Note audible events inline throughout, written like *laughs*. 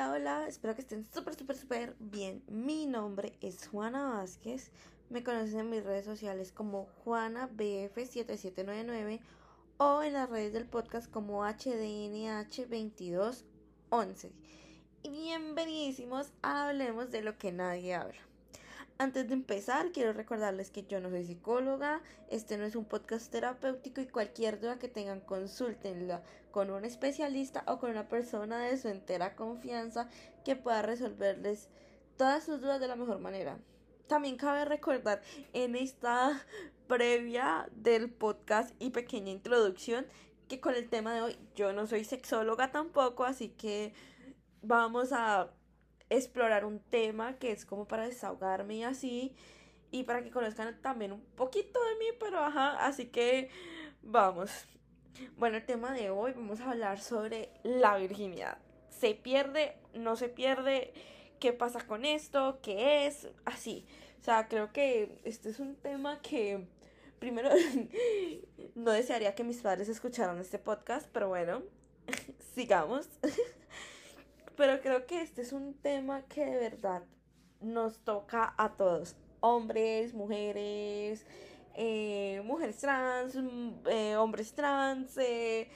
Hola, hola, espero que estén súper, súper, súper bien. Mi nombre es Juana Vázquez. Me conocen en mis redes sociales como JuanaBF7799 o en las redes del podcast como HDNH2211. Y bienvenidísimos a Hablemos de lo que nadie habla. Antes de empezar, quiero recordarles que yo no soy psicóloga, este no es un podcast terapéutico y cualquier duda que tengan, consúltenla con un especialista o con una persona de su entera confianza que pueda resolverles todas sus dudas de la mejor manera. También cabe recordar en esta previa del podcast y pequeña introducción que con el tema de hoy yo no soy sexóloga tampoco, así que vamos a explorar un tema que es como para desahogarme así. Y para que conozcan también un poquito de mí, pero ajá, así que vamos. Bueno, el tema de hoy vamos a hablar sobre la virginidad. ¿Se pierde? ¿No se pierde? ¿Qué pasa con esto? ¿Qué es? Así. O sea, creo que este es un tema que primero *laughs* no desearía que mis padres escucharan este podcast, pero bueno, *laughs* sigamos. *laughs* Pero creo que este es un tema que de verdad nos toca a todos, hombres, mujeres, eh, mujeres trans, mm, eh, hombres trans, eh,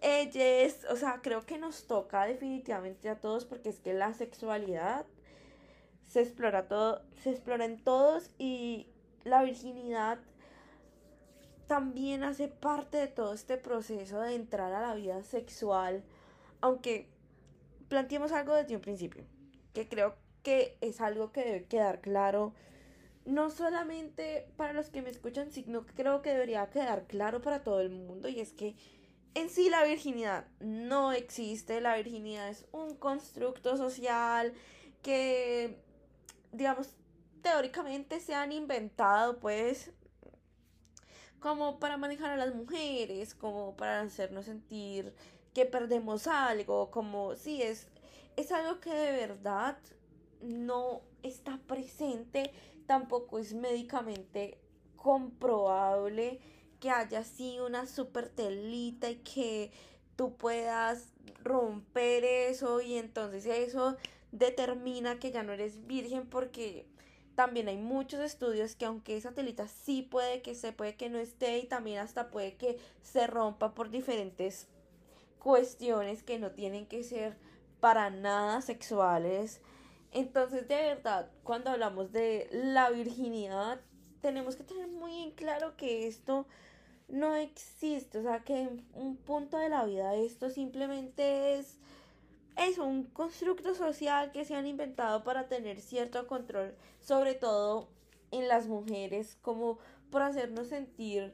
ellos, o sea, creo que nos toca definitivamente a todos porque es que la sexualidad se explora todo, se explora en todos y la virginidad también hace parte de todo este proceso de entrar a la vida sexual, aunque planteemos algo desde un principio, que creo que es algo que debe quedar claro, no solamente para los que me escuchan, sino que creo que debería quedar claro para todo el mundo, y es que en sí la virginidad no existe, la virginidad es un constructo social que, digamos, teóricamente se han inventado, pues, como para manejar a las mujeres, como para hacernos sentir que perdemos algo, como si es, es algo que de verdad no está presente, tampoco es médicamente comprobable que haya así una super telita y que tú puedas romper eso y entonces eso determina que ya no eres virgen porque también hay muchos estudios que aunque esa telita sí puede que se puede que no esté y también hasta puede que se rompa por diferentes cuestiones que no tienen que ser para nada sexuales. Entonces, de verdad, cuando hablamos de la virginidad, tenemos que tener muy en claro que esto no existe, o sea, que en un punto de la vida esto simplemente es es un constructo social que se han inventado para tener cierto control, sobre todo en las mujeres, como por hacernos sentir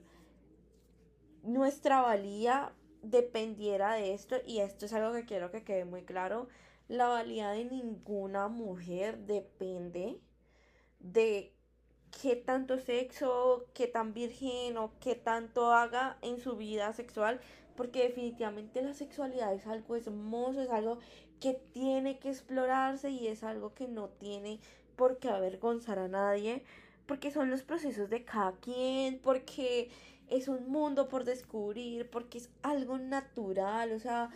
nuestra valía dependiera de esto, y esto es algo que quiero que quede muy claro, la valía de ninguna mujer depende de qué tanto sexo, qué tan virgen o qué tanto haga en su vida sexual, porque definitivamente la sexualidad es algo hermoso, es algo que tiene que explorarse y es algo que no tiene por qué avergonzar a nadie, porque son los procesos de cada quien, porque es un mundo por descubrir, porque es algo natural, o sea,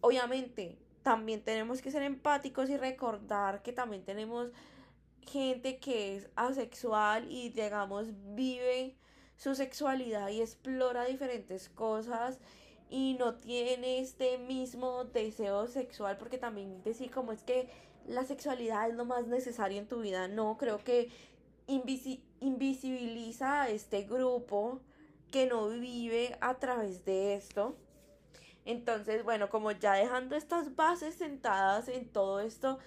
obviamente también tenemos que ser empáticos y recordar que también tenemos gente que es asexual y digamos vive su sexualidad y explora diferentes cosas y no tiene este mismo deseo sexual porque también decir como es que la sexualidad es lo más necesario en tu vida no creo que invisibiliza a este grupo que no vive a través de esto. Entonces, bueno, como ya dejando estas bases sentadas en todo esto,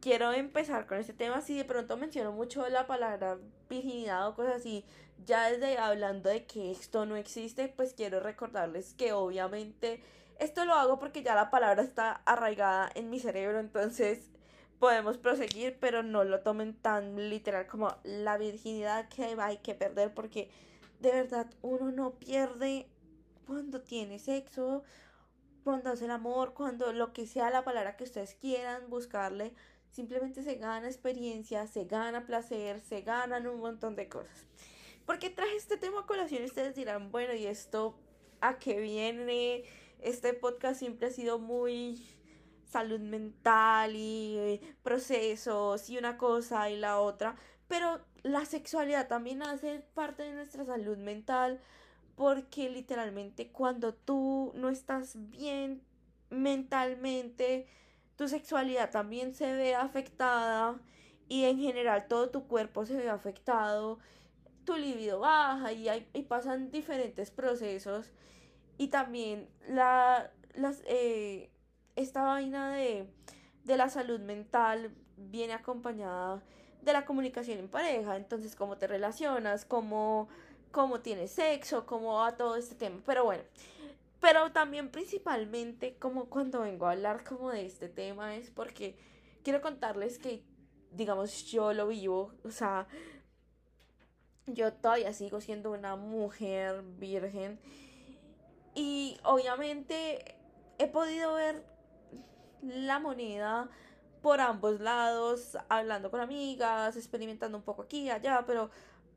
quiero empezar con este tema. Si de pronto menciono mucho la palabra virginidad o cosas así, ya desde hablando de que esto no existe, pues quiero recordarles que obviamente esto lo hago porque ya la palabra está arraigada en mi cerebro, entonces podemos proseguir, pero no lo tomen tan literal como la virginidad que hay que perder porque de verdad uno no pierde cuando tiene sexo, cuando hace el amor, cuando lo que sea la palabra que ustedes quieran buscarle, simplemente se gana experiencia, se gana placer, se ganan un montón de cosas. Porque traje este tema a colación y ustedes dirán, bueno, ¿y esto a qué viene? Este podcast siempre ha sido muy salud mental y eh, procesos y una cosa y la otra, pero la sexualidad también hace parte de nuestra salud mental porque literalmente cuando tú no estás bien mentalmente, tu sexualidad también se ve afectada y en general todo tu cuerpo se ve afectado, tu libido baja y, hay, y pasan diferentes procesos. Y también la, las, eh, esta vaina de, de la salud mental viene acompañada de la comunicación en pareja, entonces cómo te relacionas, cómo, cómo tienes sexo, cómo va todo este tema, pero bueno, pero también principalmente como cuando vengo a hablar como de este tema es porque quiero contarles que digamos yo lo vivo, o sea, yo todavía sigo siendo una mujer virgen y obviamente he podido ver la moneda por ambos lados, hablando con amigas, experimentando un poco aquí y allá, pero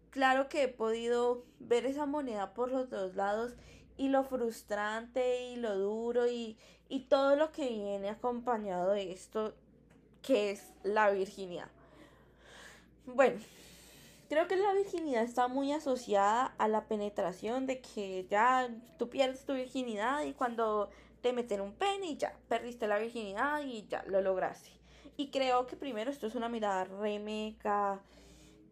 claro que he podido ver esa moneda por los dos lados y lo frustrante y lo duro y, y todo lo que viene acompañado de esto que es la virginidad. Bueno, creo que la virginidad está muy asociada a la penetración de que ya tú pierdes tu virginidad y cuando te meten un pene y ya perdiste la virginidad y ya lo lograste. Y creo que primero esto es una mirada remeca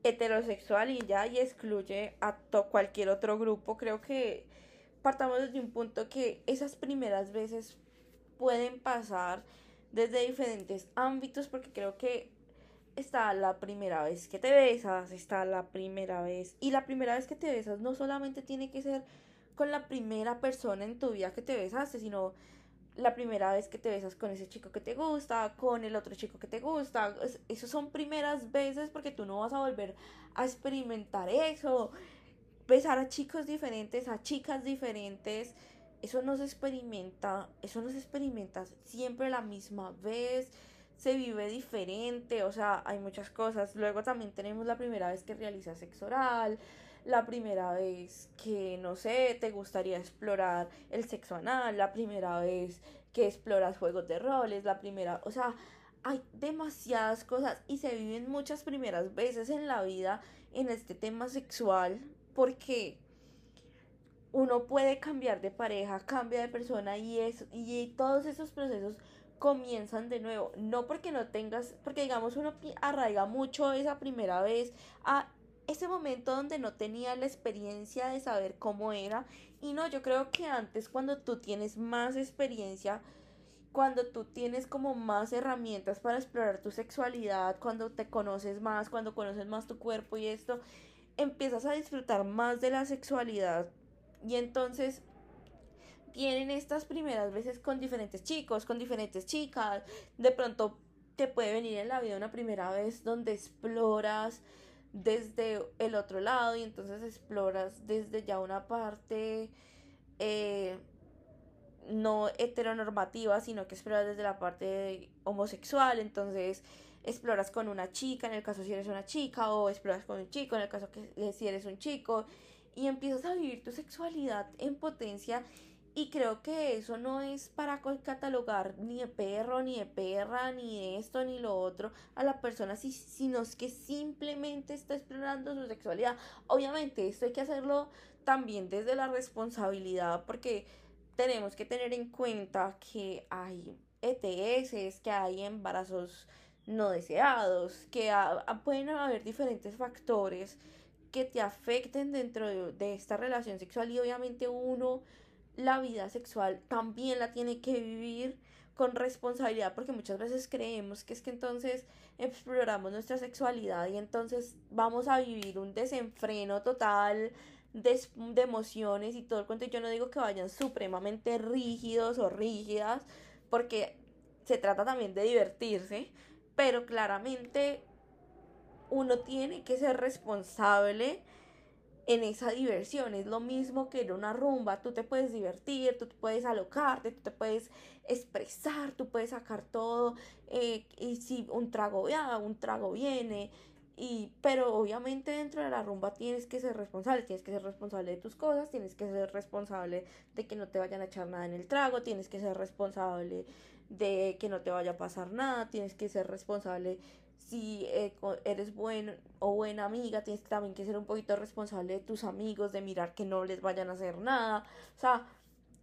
heterosexual y ya y excluye a cualquier otro grupo. Creo que partamos desde un punto que esas primeras veces pueden pasar desde diferentes ámbitos porque creo que está la primera vez que te besas, está la primera vez y la primera vez que te besas no solamente tiene que ser con la primera persona en tu vida que te besaste, sino la primera vez que te besas con ese chico que te gusta, con el otro chico que te gusta. Esas son primeras veces porque tú no vas a volver a experimentar eso. Besar a chicos diferentes, a chicas diferentes. Eso no se experimenta, eso no se experimenta siempre la misma vez, se vive diferente, o sea, hay muchas cosas. Luego también tenemos la primera vez que realizas sexo oral, la primera vez que, no sé, te gustaría explorar el sexo anal, la primera vez que exploras juegos de roles, la primera, o sea, hay demasiadas cosas y se viven muchas primeras veces en la vida en este tema sexual porque uno puede cambiar de pareja, cambia de persona y y todos esos procesos comienzan de nuevo, no porque no tengas, porque digamos uno arraiga mucho esa primera vez a ese momento donde no tenía la experiencia de saber cómo era. Y no, yo creo que antes cuando tú tienes más experiencia, cuando tú tienes como más herramientas para explorar tu sexualidad, cuando te conoces más, cuando conoces más tu cuerpo y esto, empiezas a disfrutar más de la sexualidad. Y entonces vienen estas primeras veces con diferentes chicos, con diferentes chicas. De pronto te puede venir en la vida una primera vez donde exploras desde el otro lado y entonces exploras desde ya una parte eh, no heteronormativa, sino que exploras desde la parte homosexual, entonces exploras con una chica, en el caso si eres una chica, o exploras con un chico, en el caso que si eres un chico, y empiezas a vivir tu sexualidad en potencia y creo que eso no es para catalogar ni de perro, ni de perra, ni de esto, ni lo otro a la persona, sino es que simplemente está explorando su sexualidad. Obviamente, esto hay que hacerlo también desde la responsabilidad, porque tenemos que tener en cuenta que hay ETS, que hay embarazos no deseados, que pueden haber diferentes factores que te afecten dentro de, de esta relación sexual y obviamente uno la vida sexual también la tiene que vivir con responsabilidad porque muchas veces creemos que es que entonces exploramos nuestra sexualidad y entonces vamos a vivir un desenfreno total de, emociones y todo el cuento. Yo no digo que vayan supremamente rígidos o rígidas porque se trata también de divertirse, pero claramente uno tiene que ser responsable en esa diversión. Es lo mismo que en una rumba. Tú te puedes divertir, tú te puedes alocarte, tú te puedes expresar, tú puedes sacar todo. Eh, y si un trago ya, un trago viene. y, pero obviamente dentro de la rumba tienes que ser responsable, tienes que ser responsable de tus cosas, tienes que ser responsable de que no te vayan a echar nada en el trago, tienes que ser responsable de que no te vaya a pasar nada, tienes que ser responsable si eh, eres buen o buena amiga, tienes también que ser un poquito responsable de tus amigos, de mirar que no les vayan a hacer nada, o sea,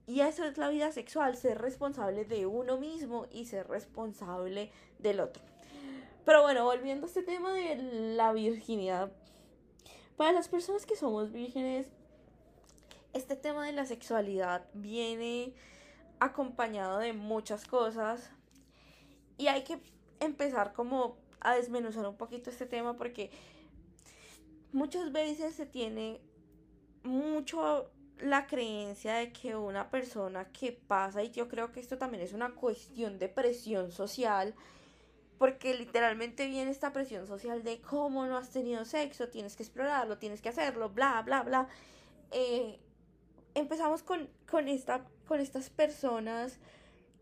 y eso es la vida sexual, ser responsable de uno mismo y ser responsable del otro. Pero bueno, volviendo a este tema de la virginidad. Para las personas que somos vírgenes, este tema de la sexualidad viene acompañado de muchas cosas. Y hay que empezar como a desmenuzar un poquito este tema porque muchas veces se tiene mucho la creencia de que una persona que pasa, y yo creo que esto también es una cuestión de presión social, porque literalmente viene esta presión social de cómo no has tenido sexo, tienes que explorarlo, tienes que hacerlo, bla, bla, bla. Eh, empezamos con, con, esta, con estas personas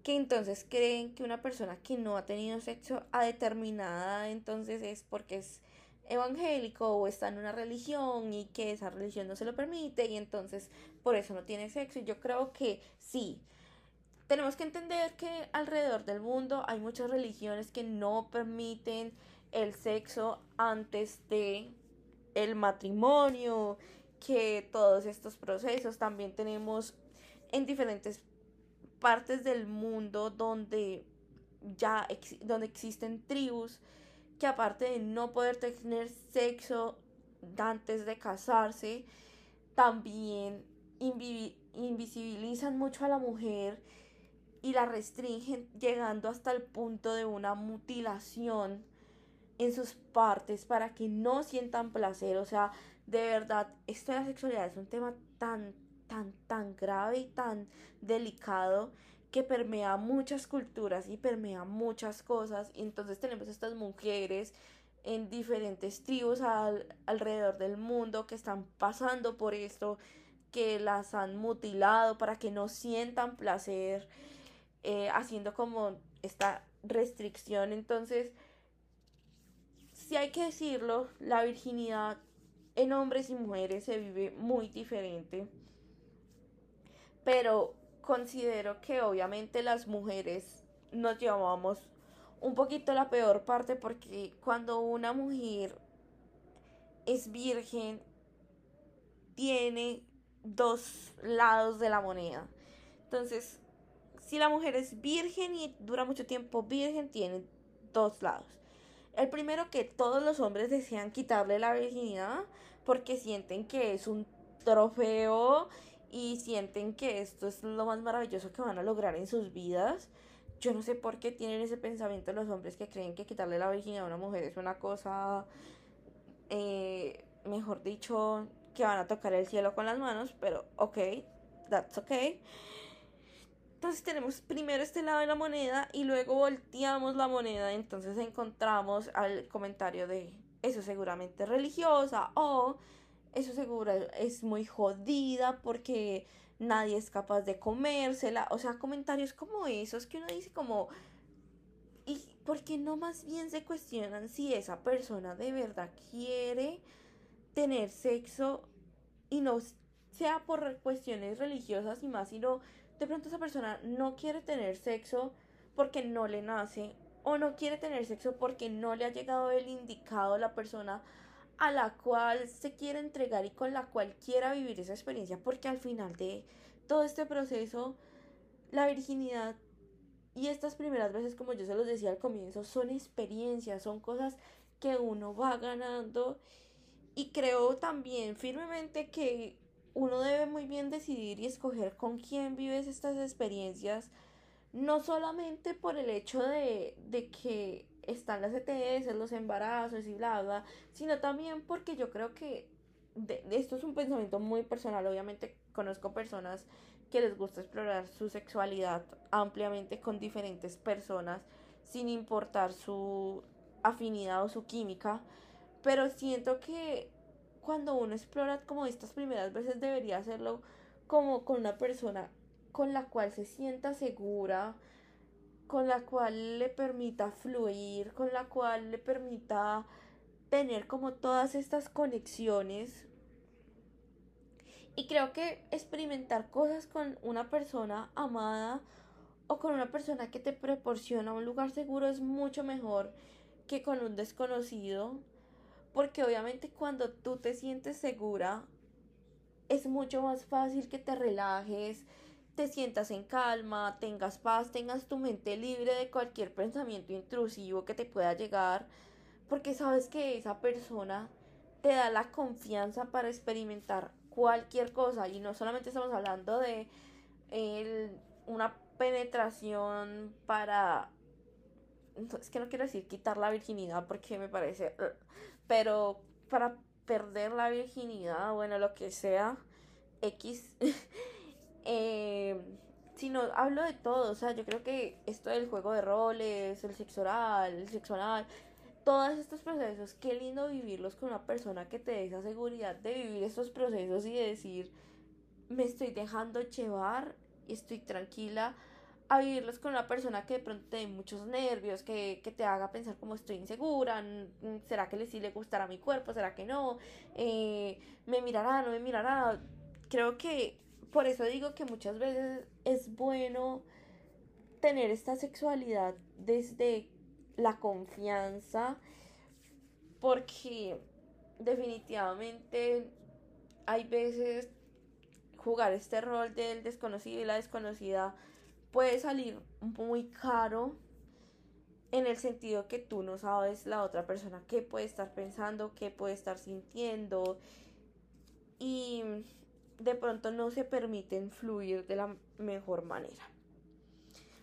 que entonces creen que una persona que no ha tenido sexo a determinada entonces es porque es evangélico o está en una religión y que esa religión no se lo permite y entonces por eso no tiene sexo. Y yo creo que sí, tenemos que entender que alrededor del mundo hay muchas religiones que no permiten el sexo antes de el matrimonio, que todos estos procesos también tenemos en diferentes partes del mundo donde ya donde existen tribus que aparte de no poder tener sexo antes de casarse, también invisibilizan mucho a la mujer y la restringen llegando hasta el punto de una mutilación en sus partes para que no sientan placer. O sea, de verdad, esto de la sexualidad es un tema tan, tan, grave y tan delicado que permea muchas culturas y permea muchas cosas. Y entonces tenemos estas mujeres en diferentes tribus alrededor del mundo que están pasando por esto, que las han mutilado para que no sientan placer eh, haciendo como esta restricción. Entonces, si hay que decirlo, la virginidad en hombres y mujeres se vive muy diferente. Pero considero que obviamente las mujeres nos llevamos un poquito la peor parte porque cuando una mujer es virgen tiene dos lados de la moneda. Entonces, si la mujer es virgen y dura mucho tiempo virgen, tiene dos lados. El primero que todos los hombres desean quitarle la virginidad porque sienten que es un trofeo y sienten que esto es lo más maravilloso que van a lograr en sus vidas. Yo no sé por qué tienen ese pensamiento los hombres que creen que quitarle la virginidad a una mujer es una cosa, eh, mejor dicho, que van a tocar el cielo con las manos, pero ok, that's okay. Entonces tenemos primero este lado de la moneda y luego volteamos la moneda, entonces encontramos al comentario de eso seguramente religiosa o eso seguro es muy jodida porque nadie es capaz de comérsela, o sea, comentarios como esos que uno dice como y por qué no más bien se cuestionan si esa persona de verdad quiere tener sexo y no sea por cuestiones religiosas y más, sino de pronto esa persona no quiere tener sexo porque no le nace o no quiere tener sexo porque no le ha llegado el indicado la persona a la cual se quiere entregar y con la cual quiera vivir esa experiencia porque al final de todo este proceso la virginidad y estas primeras veces como yo se los decía al comienzo son experiencias, son cosas que uno va ganando. Y creo también firmemente que uno debe muy bien decidir y escoger con quién vives estas experiencias, no solamente por el hecho de, de que están las ETS, los embarazos y bla, bla, sino también porque yo creo que esto es un pensamiento muy personal, obviamente conozco personas que les gusta explorar su sexualidad ampliamente con diferentes personas sin importar su afinidad o su química, pero siento que cuando uno explora como estas primeras veces debería hacerlo como con una persona con la cual se sienta segura, con la cual le permita fluir, con la cual le permita tener como todas estas conexiones. Y creo que experimentar cosas con una persona amada o con una persona que te proporciona un lugar seguro es mucho mejor que con un desconocido. Porque obviamente cuando tú te sientes segura, es mucho más fácil que te relajes, te sientas en calma, tengas paz, tengas tu mente libre de cualquier pensamiento intrusivo que te pueda llegar, porque sabes que esa persona te da la confianza para experimentar cualquier cosa y no solamente estamos hablando de una penetración para es que no quiero decir quitar la virginidad porque me parece *laughs* pero para perder la virginidad bueno lo que sea X *laughs* Eh, sino hablo de todo, o sea, yo creo que esto del juego de roles, el sexo oral, el sexo anal, todos estos procesos, qué lindo vivirlos con una persona que te dé esa seguridad de vivir estos procesos y de decir, me estoy dejando llevar estoy tranquila a vivirlos con una persona que de pronto te dé muchos nervios, que, que, te haga pensar como estoy insegura, ¿será que le sí le gustará mi cuerpo? ¿Será que no? Eh, ¿Me mirará? ¿No me mirará? Creo que por eso digo que muchas veces es bueno tener esta sexualidad desde la confianza porque definitivamente hay veces jugar este rol del desconocido y la desconocida puede salir muy caro en el sentido que tú no sabes la otra persona qué puede estar pensando, qué puede estar sintiendo. Y de pronto no se permiten fluir de la mejor manera.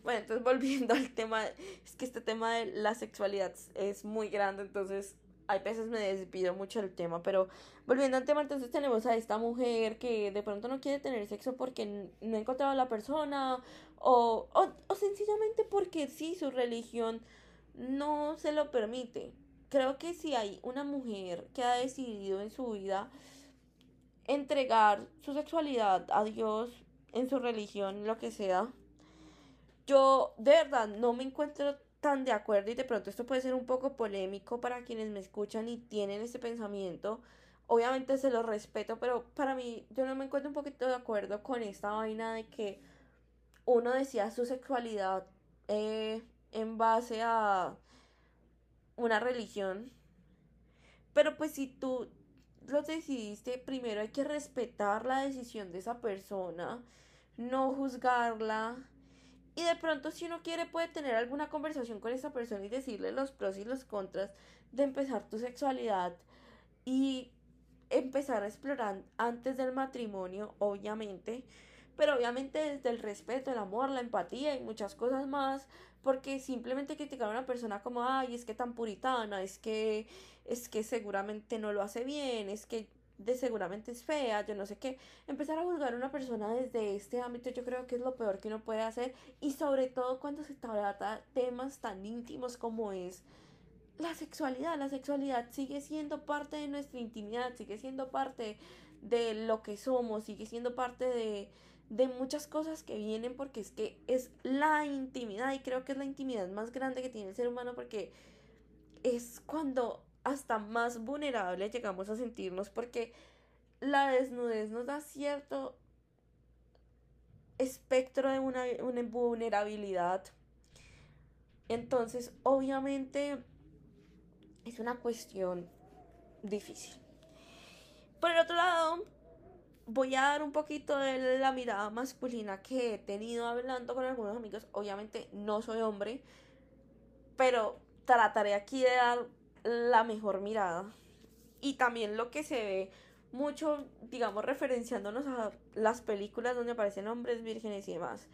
Bueno, entonces *laughs* volviendo al tema, es que este tema de la sexualidad es muy grande, entonces hay veces me despido mucho del tema, pero volviendo al tema, entonces tenemos a esta mujer que de pronto no quiere tener sexo porque no ha encontrado a la persona o, o, o sencillamente porque sí, su religión no se lo permite. Creo que si hay una mujer que ha decidido en su vida entregar su sexualidad a Dios en su religión, lo que sea. Yo de verdad no me encuentro tan de acuerdo y de pronto esto puede ser un poco polémico para quienes me escuchan y tienen este pensamiento. Obviamente se lo respeto, pero para mí yo no me encuentro un poquito de acuerdo con esta vaina de que uno decía su sexualidad eh, en base a una religión. Pero pues si tú lo decidiste, primero hay que respetar la decisión de esa persona, no juzgarla. Y de pronto si uno quiere puede tener alguna conversación con esa persona y decirle los pros y los contras de empezar tu sexualidad y empezar a explorar antes del matrimonio, obviamente, pero obviamente desde el respeto, el amor, la empatía y muchas cosas más, porque simplemente criticar a una persona como, ay, es que tan puritana, es que, es que seguramente no lo hace bien, es que de seguramente es fea, yo no sé qué. Empezar a juzgar a una persona desde este ámbito yo creo que es lo peor que uno puede hacer y sobre todo cuando se trata temas tan íntimos como es la sexualidad. La sexualidad sigue siendo parte de nuestra intimidad, sigue siendo parte de lo que somos, sigue siendo parte de, de muchas cosas que vienen porque es que es la intimidad y creo que es la intimidad más grande que tiene el ser humano porque es cuando hasta más vulnerable llegamos a sentirnos porque la desnudez nos da cierto espectro de una, una vulnerabilidad. Entonces, obviamente, es una cuestión difícil. Por el otro lado, voy a dar un poquito de la mirada masculina que he tenido hablando con algunos amigos. Obviamente no soy hombre, pero trataré aquí de dar la mejor mirada. Y también lo que se ve mucho, digamos, referenciándonos a las películas donde aparecen hombres vírgenes y demás.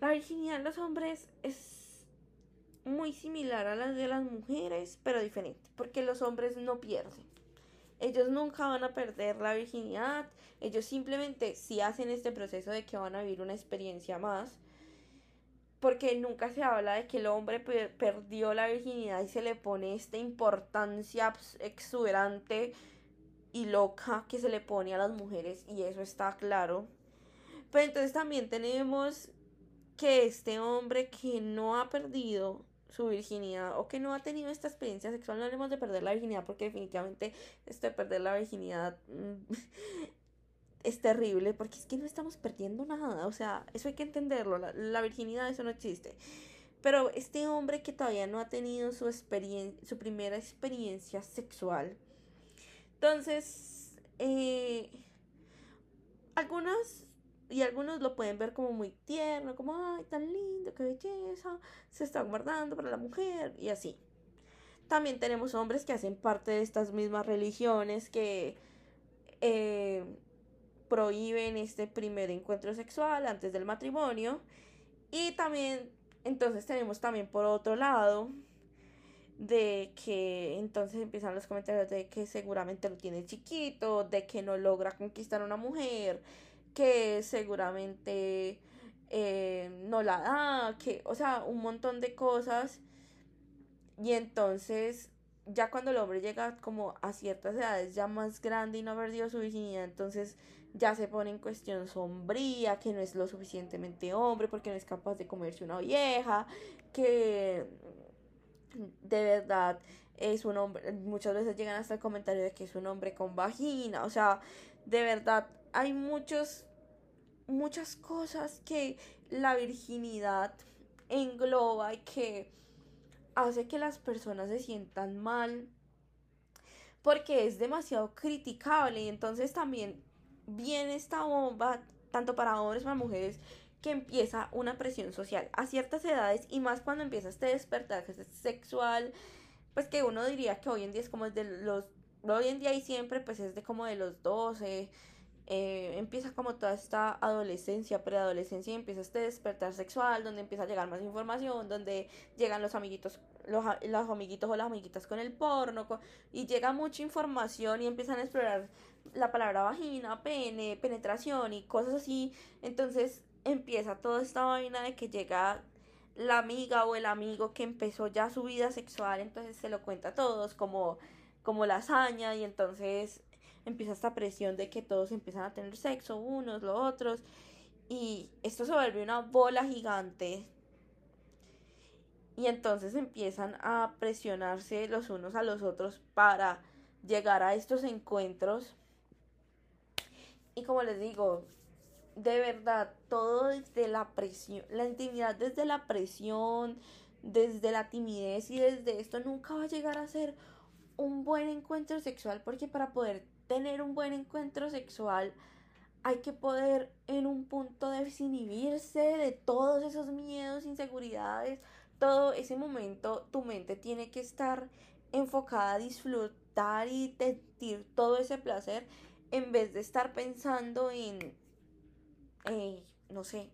La virginidad en los hombres es muy similar a la de las mujeres, pero diferente, porque los hombres no pierden. Ellos nunca van a perder la virginidad, ellos simplemente sí hacen este proceso de que van a vivir una experiencia más, porque nunca se habla de que el hombre perdió la virginidad y se le pone esta importancia exuberante y loca que se le pone a las mujeres y eso está claro. Pero entonces también tenemos que este hombre que no ha perdido su virginidad o que no ha tenido esta experiencia sexual, no hablemos de perder la virginidad porque definitivamente esto de perder la virginidad mm, *laughs* es terrible porque es que no estamos perdiendo nada, o sea, eso hay que entenderlo, la, virginidad eso no existe. Pero este hombre que todavía no ha tenido su, su primera experiencia sexual, entonces, eh, algunas y algunos lo pueden ver como muy tierno, como, ay, tan lindo, qué belleza, se está guardando para la mujer y así. También tenemos hombres que hacen parte de estas mismas religiones que eh, prohíben este primer encuentro sexual antes del matrimonio. Y también, entonces tenemos también por otro lado, de que entonces empiezan los comentarios de que seguramente lo tiene chiquito, de que no logra conquistar a una mujer, que seguramente eh, no la da, que, o sea, un montón de cosas. Y entonces, ya cuando el hombre llega como a ciertas edades ya más grande y no ha perdido su virginidad, entonces ya se pone en cuestión sombría, que no es lo suficientemente hombre porque no es capaz de comerse una vieja, que de verdad es un hombre, muchas veces llegan hasta el comentario de que es un hombre con vagina, o sea, de verdad hay muchos, muchas cosas que la virginidad engloba y que hace que las personas se sientan mal porque es demasiado criticable. Y entonces también viene esta bomba tanto para hombres como para mujeres que empieza una presión social a ciertas edades y más cuando empieza este despertar sexual pues que uno diría que hoy en día es como de los hoy en día y siempre pues es de como de los 12 eh, empieza como toda esta adolescencia, preadolescencia y empieza este despertar sexual, donde empieza a llegar más información, donde llegan los amiguitos, los, los amiguitos o las amiguitas con el porno, y llega mucha información y empiezan a explorar la palabra vagina, pene, penetración y cosas así. Entonces empieza toda esta vaina de que llega la amiga o el amigo que empezó ya su vida sexual, entonces se lo cuenta a todos como, como la hazaña y entonces empieza esta presión de que todos empiezan a tener sexo, unos, los otros, y esto se vuelve una bola gigante. Y entonces empiezan a presionarse los unos a los otros para llegar a estos encuentros. Y como les digo, de verdad, todo desde la presión, la intimidad desde la presión, desde la timidez y desde esto nunca va a llegar a ser un buen encuentro sexual porque para poder tener un buen encuentro sexual, hay que poder en un punto desinhibirse de todos esos miedos, inseguridades, todo ese momento tu mente tiene que estar enfocada a disfrutar y sentir todo ese placer en vez de estar pensando en, no sé,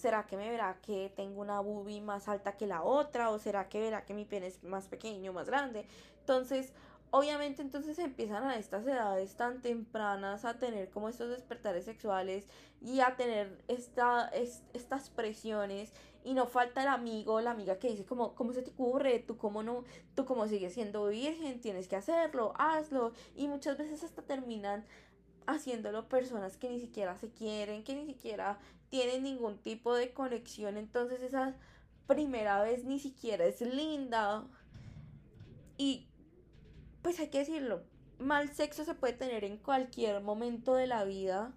¿será que me verá que tengo una boobie más alta que la otra? ¿O será que verá que mi pene es más pequeño, más grande? Entonces, obviamente entonces empiezan a estas edades tan tempranas a tener como estos despertares sexuales y a tener esta, estas presiones y no falta el amigo la amiga que dice como, ¿cómo se te ocurre? ¿Tú cómo no? ¿Tú como sigues siendo virgen? Tienes que hacerlo, hazlo. Y muchas veces hasta terminan haciéndolo personas que ni siquiera se quieren, que ni siquiera tienen ningún tipo de conexión. Entonces esa primera vez ni siquiera es linda. Y pues hay que decirlo, mal sexo se puede tener en cualquier momento de la vida,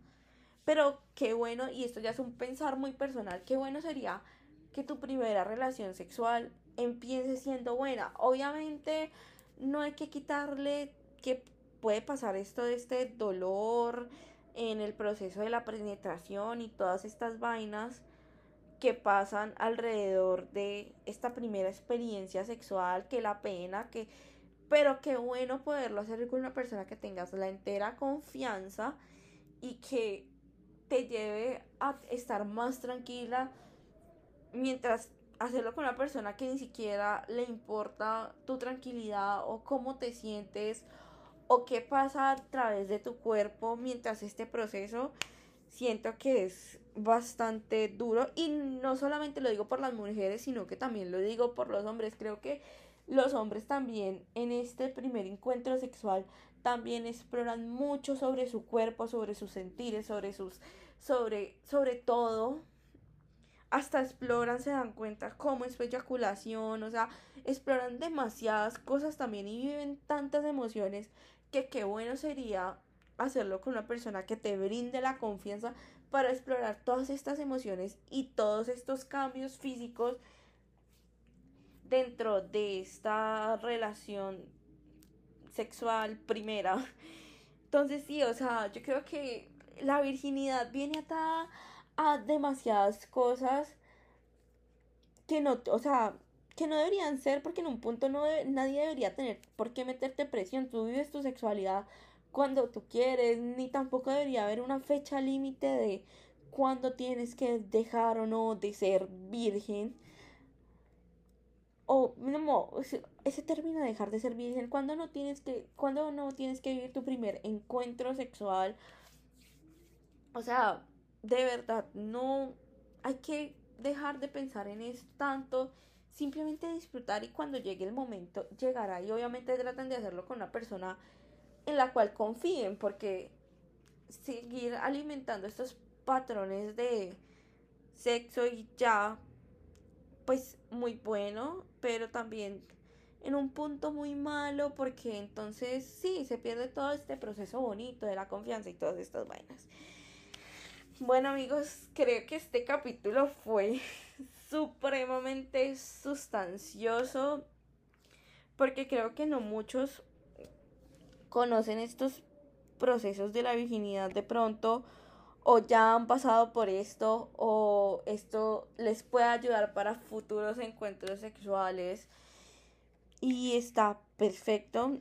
pero qué bueno, y esto ya es un pensar muy personal, qué bueno sería que tu primera relación sexual empiece siendo buena. Obviamente no hay que quitarle que puede pasar esto de este dolor en el proceso de la penetración y todas estas vainas que pasan alrededor de esta primera experiencia sexual, que la pena, que pero qué bueno poderlo hacer con una persona que tengas la entera confianza y que te lleve a estar más tranquila mientras hacerlo con una persona que ni siquiera le importa tu tranquilidad o cómo te sientes o qué pasa a través de tu cuerpo mientras este proceso siento que es bastante duro. Y no solamente lo digo por las mujeres sino que también lo digo por los hombres. Creo que los hombres también en este primer encuentro sexual también exploran mucho sobre su cuerpo, sobre sus sentires, sobre sus sobre sobre todo hasta exploran, se dan cuenta cómo es su eyaculación, o sea, exploran demasiadas cosas también y viven tantas emociones que qué bueno sería hacerlo con una persona que te brinde la confianza para explorar todas estas emociones y todos estos cambios físicos dentro de esta relación sexual primera. Entonces sí, o sea, yo creo que la virginidad viene atada a demasiadas cosas que no, o sea, que no deberían ser porque en un punto no nadie debería tener por qué meterte presión. Tú vives tu sexualidad cuando tú quieres, ni tampoco debería haber una fecha límite de cuándo tienes que dejar o no de ser virgen. O no, ese término de dejar de ser virgen, cuando no tienes que, cuando no tienes que vivir tu primer encuentro sexual. O sea, de verdad, no hay que dejar de pensar en eso tanto, simplemente disfrutar y cuando llegue el momento llegará y obviamente traten de hacerlo con una persona en la cual confíen porque seguir alimentando estos patrones de sexo y ya pues muy bueno pero también en un punto muy malo porque entonces sí se pierde todo este proceso bonito de la confianza y todas estas vainas. Bueno amigos, creo que este capítulo fue supremamente sustancioso porque creo que no muchos conocen estos procesos de la virginidad de pronto o ya han pasado por esto o esto les puede ayudar para futuros encuentros sexuales y está perfecto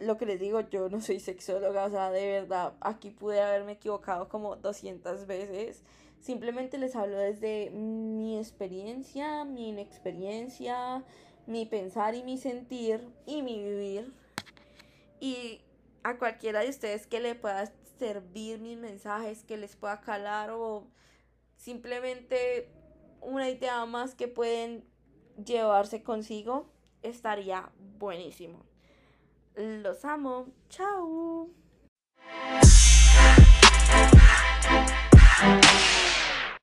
lo que les digo, yo no soy sexóloga, o sea, de verdad, aquí pude haberme equivocado como 200 veces. Simplemente les hablo desde mi experiencia, mi inexperiencia, mi pensar y mi sentir y mi vivir. Y a cualquiera de ustedes que le pueda servir mis mensajes, que les pueda calar o simplemente una idea más que pueden llevarse consigo, estaría buenísimo. Los amo. Chao.